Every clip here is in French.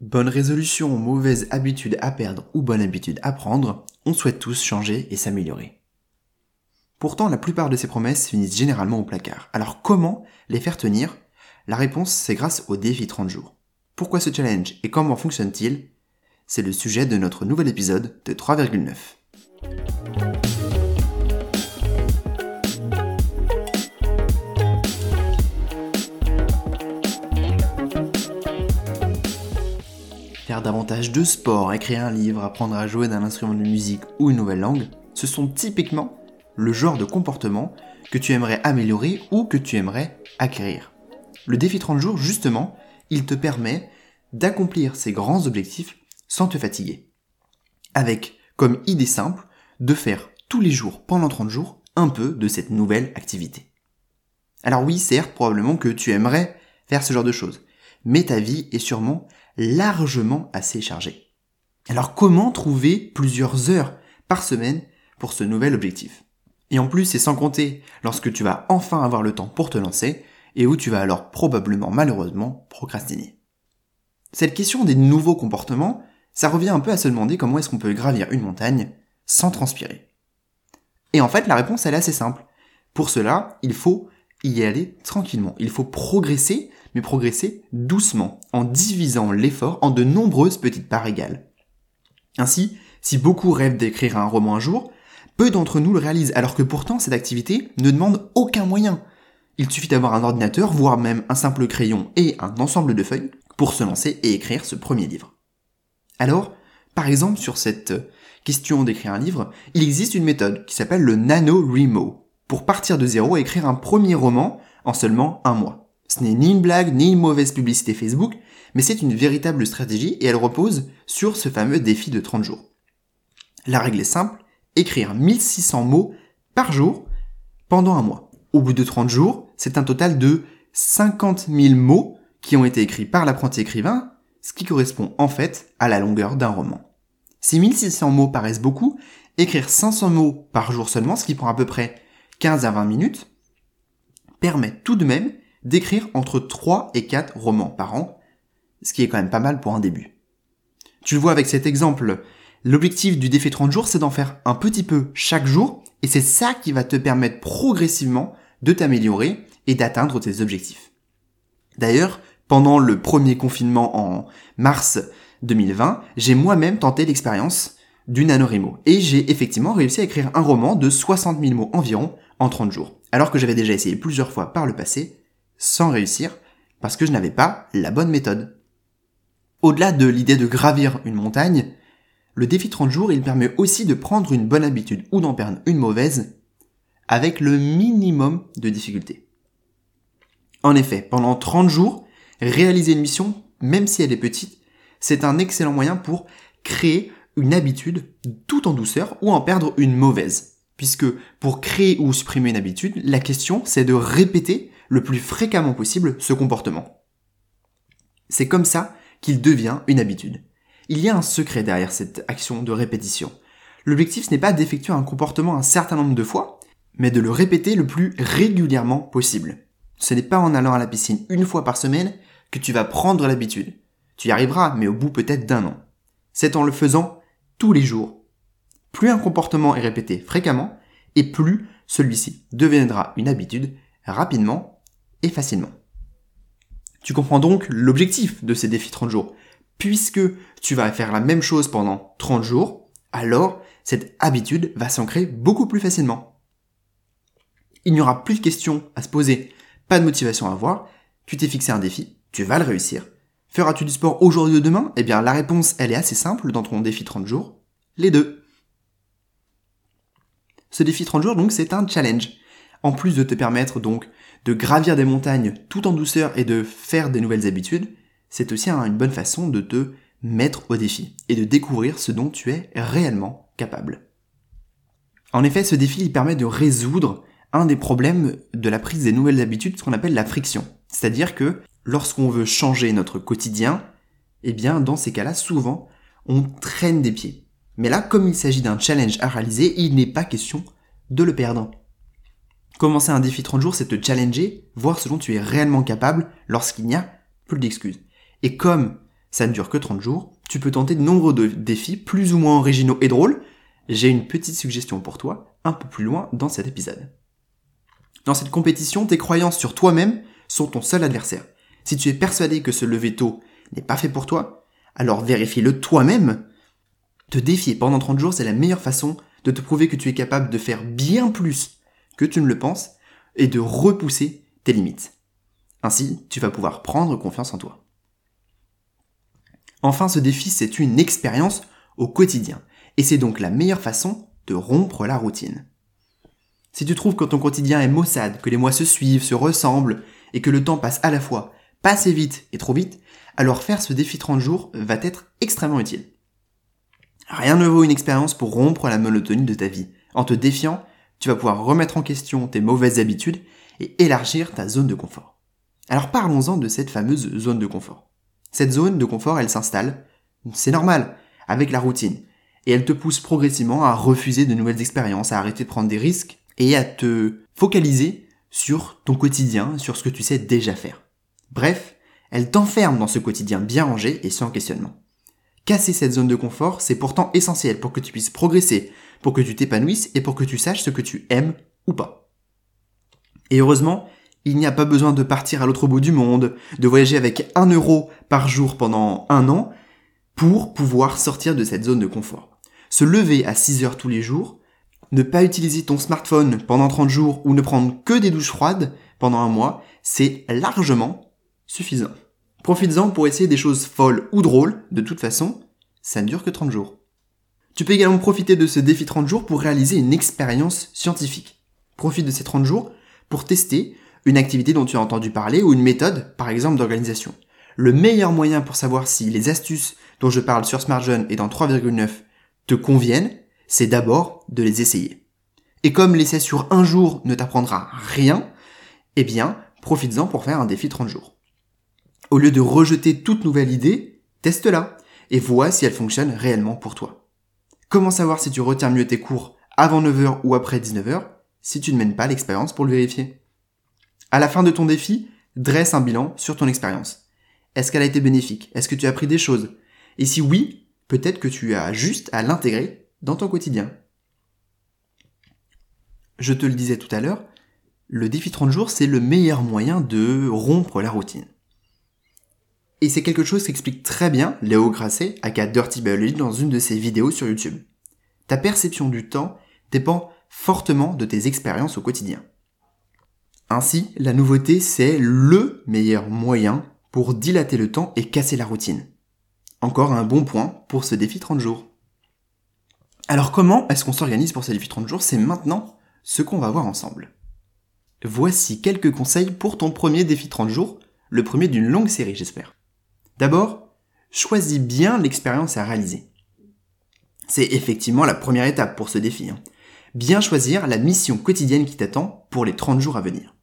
Bonne résolution, mauvaise habitude à perdre ou bonne habitude à prendre, on souhaite tous changer et s'améliorer. Pourtant, la plupart de ces promesses finissent généralement au placard. Alors comment les faire tenir? La réponse, c'est grâce au défi 30 jours. Pourquoi ce challenge et comment fonctionne-t-il? C'est le sujet de notre nouvel épisode de 3,9. Faire davantage de sport, écrire un livre, apprendre à jouer d'un instrument de musique ou une nouvelle langue, ce sont typiquement le genre de comportement que tu aimerais améliorer ou que tu aimerais acquérir. Le défi 30 jours, justement, il te permet d'accomplir ces grands objectifs sans te fatiguer. Avec comme idée simple de faire tous les jours pendant 30 jours un peu de cette nouvelle activité. Alors oui, certes, probablement que tu aimerais faire ce genre de choses, mais ta vie est sûrement largement assez chargé. Alors comment trouver plusieurs heures par semaine pour ce nouvel objectif? Et en plus, c'est sans compter lorsque tu vas enfin avoir le temps pour te lancer et où tu vas alors probablement malheureusement procrastiner. Cette question des nouveaux comportements, ça revient un peu à se demander comment est-ce qu'on peut gravir une montagne sans transpirer. Et en fait, la réponse elle est assez simple. Pour cela, il faut y aller tranquillement. Il faut progresser progresser doucement, en divisant l'effort en de nombreuses petites parts égales. Ainsi, si beaucoup rêvent d'écrire un roman un jour, peu d'entre nous le réalisent, alors que pourtant cette activité ne demande aucun moyen. Il suffit d'avoir un ordinateur, voire même un simple crayon et un ensemble de feuilles, pour se lancer et écrire ce premier livre. Alors, par exemple, sur cette question d'écrire un livre, il existe une méthode qui s'appelle le NaNoWriMo, pour partir de zéro et écrire un premier roman en seulement un mois. Ce n'est ni une blague, ni une mauvaise publicité Facebook, mais c'est une véritable stratégie et elle repose sur ce fameux défi de 30 jours. La règle est simple, écrire 1600 mots par jour pendant un mois. Au bout de 30 jours, c'est un total de 50 000 mots qui ont été écrits par l'apprenti écrivain, ce qui correspond en fait à la longueur d'un roman. Si 1600 mots paraissent beaucoup, écrire 500 mots par jour seulement, ce qui prend à peu près 15 à 20 minutes, permet tout de même d'écrire entre 3 et 4 romans par an, ce qui est quand même pas mal pour un début. Tu le vois avec cet exemple, l'objectif du défi 30 jours, c'est d'en faire un petit peu chaque jour, et c'est ça qui va te permettre progressivement de t'améliorer et d'atteindre tes objectifs. D'ailleurs, pendant le premier confinement en mars 2020, j'ai moi-même tenté l'expérience du NaNoWriMo, et j'ai effectivement réussi à écrire un roman de 60 000 mots environ en 30 jours, alors que j'avais déjà essayé plusieurs fois par le passé, sans réussir parce que je n'avais pas la bonne méthode. Au-delà de l'idée de gravir une montagne, le défi 30 jours, il permet aussi de prendre une bonne habitude ou d'en perdre une mauvaise avec le minimum de difficulté. En effet, pendant 30 jours, réaliser une mission, même si elle est petite, c'est un excellent moyen pour créer une habitude tout en douceur ou en perdre une mauvaise. Puisque pour créer ou supprimer une habitude, la question c'est de répéter le plus fréquemment possible ce comportement. C'est comme ça qu'il devient une habitude. Il y a un secret derrière cette action de répétition. L'objectif ce n'est pas d'effectuer un comportement un certain nombre de fois, mais de le répéter le plus régulièrement possible. Ce n'est pas en allant à la piscine une fois par semaine que tu vas prendre l'habitude. Tu y arriveras, mais au bout peut-être d'un an. C'est en le faisant tous les jours. Plus un comportement est répété fréquemment, et plus celui-ci deviendra une habitude rapidement et facilement. Tu comprends donc l'objectif de ces défis 30 jours. Puisque tu vas faire la même chose pendant 30 jours, alors cette habitude va s'ancrer beaucoup plus facilement. Il n'y aura plus de questions à se poser, pas de motivation à avoir, tu t'es fixé un défi, tu vas le réussir. Feras-tu du sport aujourd'hui ou demain? Eh bien la réponse elle est assez simple dans ton défi 30 jours, les deux. Ce défi 30 jours donc c'est un challenge. En plus de te permettre donc de gravir des montagnes tout en douceur et de faire des nouvelles habitudes, c'est aussi une bonne façon de te mettre au défi et de découvrir ce dont tu es réellement capable. En effet, ce défi il permet de résoudre un des problèmes de la prise des nouvelles habitudes, ce qu'on appelle la friction. C'est-à-dire que lorsqu'on veut changer notre quotidien, eh bien dans ces cas-là, souvent, on traîne des pieds. Mais là, comme il s'agit d'un challenge à réaliser, il n'est pas question de le perdre. Commencer un défi 30 jours, c'est te challenger, voir ce dont tu es réellement capable lorsqu'il n'y a plus d'excuses. Et comme Ça ne dure que 30 jours. Tu peux tenter de nombreux défis plus ou moins originaux et drôles. J'ai une petite suggestion pour toi un peu plus loin dans cet épisode. Dans cette compétition, tes croyances sur toi-même sont ton seul adversaire. Si tu es persuadé que ce lever tôt n'est pas fait pour toi, alors vérifie-le toi-même. Te défier pendant 30 jours, c'est la meilleure façon de te prouver que tu es capable de faire bien plus que tu ne le penses et de repousser tes limites. Ainsi, tu vas pouvoir prendre confiance en toi. Enfin, ce défi, c'est une expérience au quotidien. Et c'est donc la meilleure façon de rompre la routine. Si tu trouves que ton quotidien est maussade, que les mois se suivent, se ressemblent, et que le temps passe à la fois pas assez vite et trop vite, alors faire ce défi 30 jours va être extrêmement utile. Rien ne vaut une expérience pour rompre la monotonie de ta vie. En te défiant, tu vas pouvoir remettre en question tes mauvaises habitudes et élargir ta zone de confort. Alors parlons-en de cette fameuse zone de confort. Cette zone de confort, elle s'installe, c'est normal, avec la routine. Et elle te pousse progressivement à refuser de nouvelles expériences, à arrêter de prendre des risques et à te focaliser sur ton quotidien, sur ce que tu sais déjà faire. Bref, elle t'enferme dans ce quotidien bien rangé et sans questionnement. Casser cette zone de confort, c'est pourtant essentiel pour que tu puisses progresser, pour que tu t'épanouisses et pour que tu saches ce que tu aimes ou pas. Et heureusement, il n'y a pas besoin de partir à l'autre bout du monde, de voyager avec un euro par jour pendant un an pour pouvoir sortir de cette zone de confort. Se lever à 6 heures tous les jours, ne pas utiliser ton smartphone pendant 30 jours ou ne prendre que des douches froides pendant un mois, c'est largement suffisant. Profites-en pour essayer des choses folles ou drôles, de toute façon, ça ne dure que 30 jours. Tu peux également profiter de ce défi 30 jours pour réaliser une expérience scientifique. Profite de ces 30 jours pour tester une activité dont tu as entendu parler ou une méthode, par exemple d'organisation. Le meilleur moyen pour savoir si les astuces dont je parle sur Smart et dans 3,9 te conviennent, c'est d'abord de les essayer. Et comme l'essai sur un jour ne t'apprendra rien, eh bien, profites-en pour faire un défi 30 jours. Au lieu de rejeter toute nouvelle idée, teste-la et vois si elle fonctionne réellement pour toi. Comment savoir si tu retiens mieux tes cours avant 9h ou après 19h si tu ne mènes pas l'expérience pour le vérifier? À la fin de ton défi, dresse un bilan sur ton expérience. Est-ce qu'elle a été bénéfique? Est-ce que tu as appris des choses? Et si oui, peut-être que tu as juste à l'intégrer dans ton quotidien. Je te le disais tout à l'heure, le défi 30 jours, c'est le meilleur moyen de rompre la routine. Et c'est quelque chose qu'explique très bien Léo Grasset, aka Dirty Biology, dans une de ses vidéos sur YouTube. Ta perception du temps dépend fortement de tes expériences au quotidien. Ainsi, la nouveauté, c'est LE meilleur moyen pour dilater le temps et casser la routine. Encore un bon point pour ce défi 30 jours. Alors comment est-ce qu'on s'organise pour ce défi 30 jours? C'est maintenant ce qu'on va voir ensemble. Voici quelques conseils pour ton premier défi 30 jours, le premier d'une longue série j'espère. D'abord, choisis bien l'expérience à réaliser. C'est effectivement la première étape pour ce défi. Hein. Bien choisir la mission quotidienne qui t'attend pour les 30 jours à venir.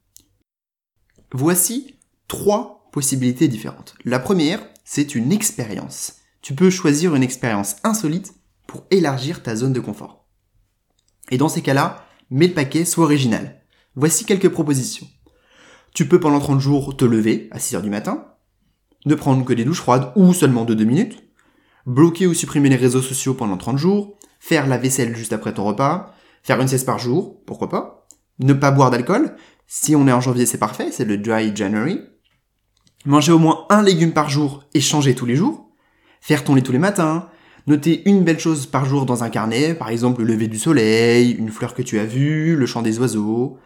Voici trois possibilités différentes. La première, c'est une expérience. Tu peux choisir une expérience insolite pour élargir ta zone de confort. Et dans ces cas-là, mets le paquet, soit original. Voici quelques propositions. Tu peux pendant 30 jours te lever à 6 heures du matin, ne prendre que des douches froides ou seulement de 2 minutes, bloquer ou supprimer les réseaux sociaux pendant 30 jours, faire la vaisselle juste après ton repas, faire une sieste par jour, pourquoi pas, ne pas boire d'alcool, si on est en janvier c'est parfait, c'est le dry January, manger au moins un légume par jour et changer tous les jours, faire ton lit tous les matins, Notez une belle chose par jour dans un carnet, par exemple le lever du soleil, une fleur que tu as vue, le chant des oiseaux.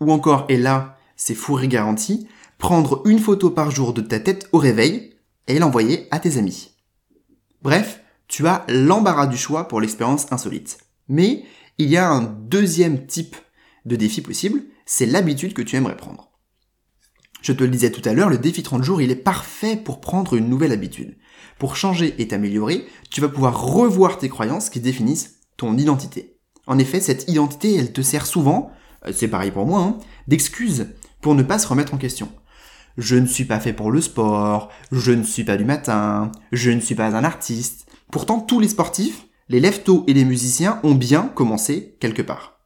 Ou encore, et là, c'est fourré garanti, prendre une photo par jour de ta tête au réveil et l'envoyer à tes amis. Bref, tu as l'embarras du choix pour l'expérience insolite. Mais il y a un deuxième type de défi possible, c'est l'habitude que tu aimerais prendre. Je te le disais tout à l'heure, le défi 30 jours, il est parfait pour prendre une nouvelle habitude. Pour changer et t'améliorer, tu vas pouvoir revoir tes croyances qui définissent ton identité. En effet, cette identité, elle te sert souvent, euh, c'est pareil pour moi, hein, d'excuse pour ne pas se remettre en question. Je ne suis pas fait pour le sport, je ne suis pas du matin, je ne suis pas un artiste. Pourtant, tous les sportifs, les leftos et les musiciens ont bien commencé quelque part.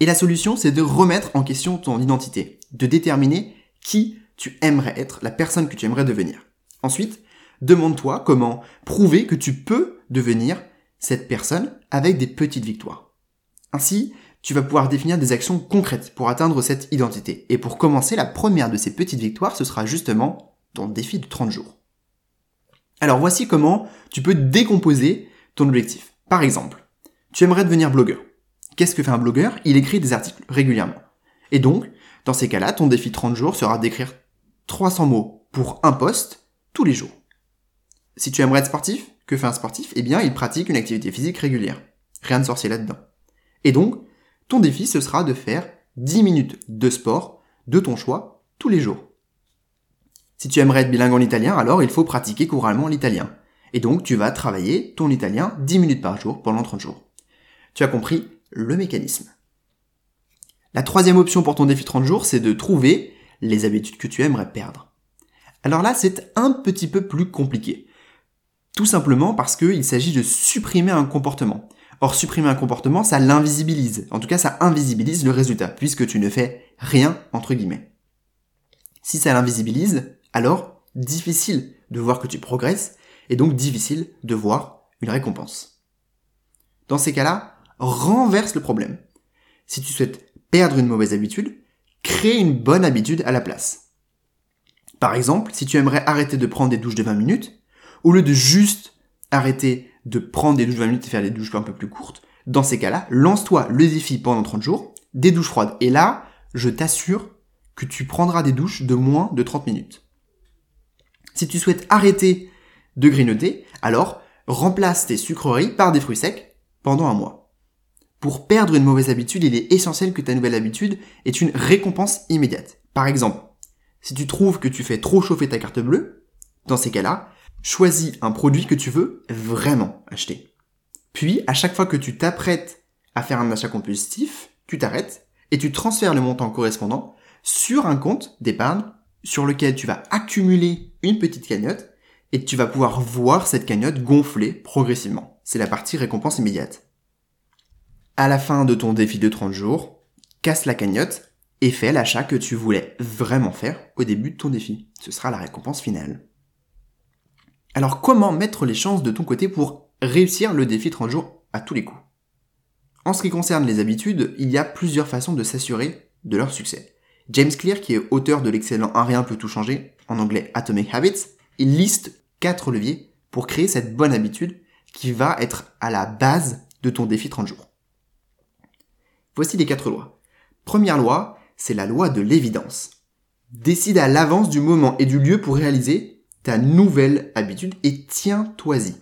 Et la solution, c'est de remettre en question ton identité, de déterminer qui tu aimerais être, la personne que tu aimerais devenir. Ensuite, demande-toi comment prouver que tu peux devenir cette personne avec des petites victoires. Ainsi, tu vas pouvoir définir des actions concrètes pour atteindre cette identité. Et pour commencer, la première de ces petites victoires, ce sera justement ton défi de 30 jours. Alors voici comment tu peux décomposer ton objectif. Par exemple, tu aimerais devenir blogueur. Qu'est-ce que fait un blogueur? Il écrit des articles régulièrement. Et donc, dans ces cas-là, ton défi 30 jours sera d'écrire 300 mots pour un poste tous les jours. Si tu aimerais être sportif, que fait un sportif? Eh bien, il pratique une activité physique régulière. Rien de sorcier là-dedans. Et donc, défi, ce sera de faire 10 minutes de sport de ton choix tous les jours. Si tu aimerais être bilingue en italien, alors il faut pratiquer couramment l'italien. Et donc, tu vas travailler ton italien 10 minutes par jour pendant 30 jours. Tu as compris le mécanisme. La troisième option pour ton défi 30 jours, c'est de trouver les habitudes que tu aimerais perdre. Alors là, c'est un petit peu plus compliqué. Tout simplement parce qu'il s'agit de supprimer un comportement. Or, supprimer un comportement, ça l'invisibilise. En tout cas, ça invisibilise le résultat, puisque tu ne fais rien, entre guillemets. Si ça l'invisibilise, alors, difficile de voir que tu progresses, et donc difficile de voir une récompense. Dans ces cas-là, renverse le problème. Si tu souhaites perdre une mauvaise habitude, crée une bonne habitude à la place. Par exemple, si tu aimerais arrêter de prendre des douches de 20 minutes, au lieu de juste arrêter de prendre des douches de 20 minutes et faire des douches un peu plus courtes, dans ces cas-là, lance-toi le défi pendant 30 jours, des douches froides. Et là, je t'assure que tu prendras des douches de moins de 30 minutes. Si tu souhaites arrêter de grignoter, alors remplace tes sucreries par des fruits secs pendant un mois. Pour perdre une mauvaise habitude, il est essentiel que ta nouvelle habitude ait une récompense immédiate. Par exemple, si tu trouves que tu fais trop chauffer ta carte bleue, dans ces cas-là, choisis un produit que tu veux vraiment acheter. Puis, à chaque fois que tu t'apprêtes à faire un achat compulsif, tu t'arrêtes et tu transfères le montant correspondant sur un compte d'épargne sur lequel tu vas accumuler une petite cagnotte et tu vas pouvoir voir cette cagnotte gonfler progressivement. C'est la partie récompense immédiate. À la fin de ton défi de 30 jours, casse la cagnotte et fais l'achat que tu voulais vraiment faire au début de ton défi. Ce sera la récompense finale. Alors comment mettre les chances de ton côté pour réussir le défi 30 jours à tous les coups? En ce qui concerne les habitudes, il y a plusieurs façons de s'assurer de leur succès. James Clear, qui est auteur de l'excellent Un rien peut tout changer, en anglais Atomic Habits, il liste quatre leviers pour créer cette bonne habitude qui va être à la base de ton défi 30 jours. Voici les quatre lois. Première loi, c'est la loi de l'évidence. Décide à l'avance du moment et du lieu pour réaliser ta nouvelle habitude et tiens-toi-y.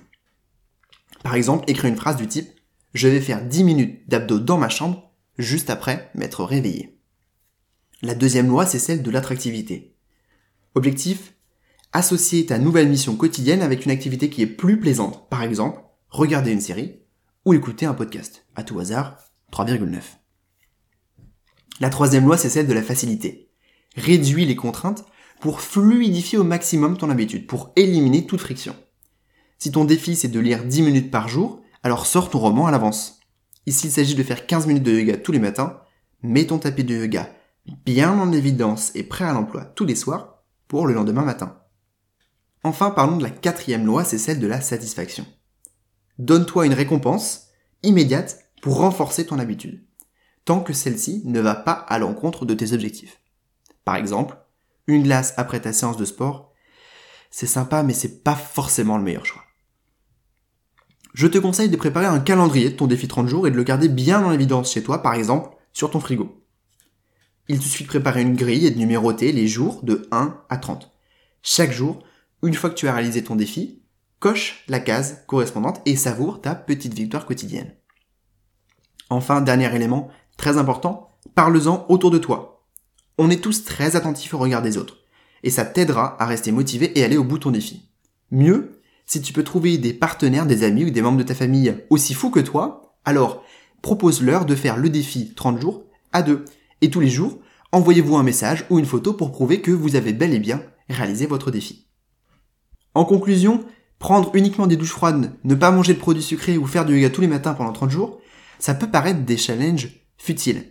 Par exemple, écris une phrase du type Je vais faire 10 minutes d'abdos dans ma chambre juste après m'être réveillé. La deuxième loi, c'est celle de l'attractivité. Objectif Associer ta nouvelle mission quotidienne avec une activité qui est plus plaisante. Par exemple, regarder une série ou écouter un podcast. À tout hasard, 3,9. La troisième loi, c'est celle de la facilité. Réduis les contraintes pour fluidifier au maximum ton habitude, pour éliminer toute friction. Si ton défi c'est de lire 10 minutes par jour, alors sors ton roman à l'avance. Ici, il s'agit de faire 15 minutes de yoga tous les matins, mets ton tapis de yoga bien en évidence et prêt à l'emploi tous les soirs pour le lendemain matin. Enfin, parlons de la quatrième loi, c'est celle de la satisfaction. Donne-toi une récompense immédiate pour renforcer ton habitude, tant que celle-ci ne va pas à l'encontre de tes objectifs. Par exemple, une glace après ta séance de sport, c'est sympa mais c'est pas forcément le meilleur choix. Je te conseille de préparer un calendrier de ton défi 30 jours et de le garder bien en évidence chez toi, par exemple sur ton frigo il te suffit de préparer une grille et de numéroter les jours de 1 à 30. Chaque jour, une fois que tu as réalisé ton défi, coche la case correspondante et savoure ta petite victoire quotidienne. Enfin, dernier élément, très important, parle-en autour de toi. On est tous très attentifs au regard des autres, et ça t'aidera à rester motivé et aller au bout de ton défi. Mieux, si tu peux trouver des partenaires, des amis ou des membres de ta famille aussi fous que toi, alors propose-leur de faire le défi 30 jours à deux. Et tous les jours, envoyez-vous un message ou une photo pour prouver que vous avez bel et bien réalisé votre défi. En conclusion, prendre uniquement des douches froides, ne pas manger de produits sucrés ou faire du yoga tous les matins pendant 30 jours, ça peut paraître des challenges futiles.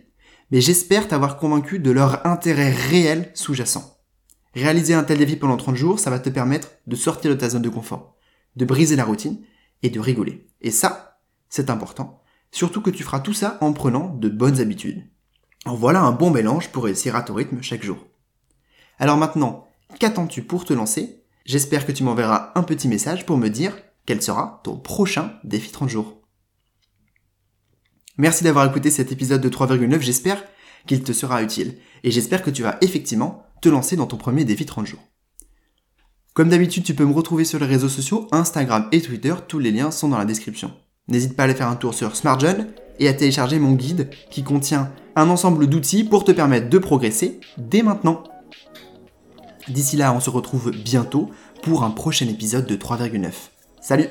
Mais j'espère t'avoir convaincu de leur intérêt réel sous-jacent. Réaliser un tel défi pendant 30 jours, ça va te permettre de sortir de ta zone de confort, de briser la routine et de rigoler. Et ça, c'est important. Surtout que tu feras tout ça en prenant de bonnes habitudes. En voilà un bon mélange pour réussir à ton rythme chaque jour. Alors maintenant, qu'attends-tu pour te lancer? J'espère que tu m'enverras un petit message pour me dire quel sera ton prochain défi 30 jours. Merci d'avoir écouté cet épisode de 3,9, j'espère qu'il te sera utile. Et j'espère que tu vas effectivement te lancer dans ton premier défi 30 jours. Comme d'habitude, tu peux me retrouver sur les réseaux sociaux, Instagram et Twitter, tous les liens sont dans la description. N'hésite pas à aller faire un tour sur SmartJohn et à télécharger mon guide qui contient un ensemble d'outils pour te permettre de progresser dès maintenant. D'ici là, on se retrouve bientôt pour un prochain épisode de 3,9. Salut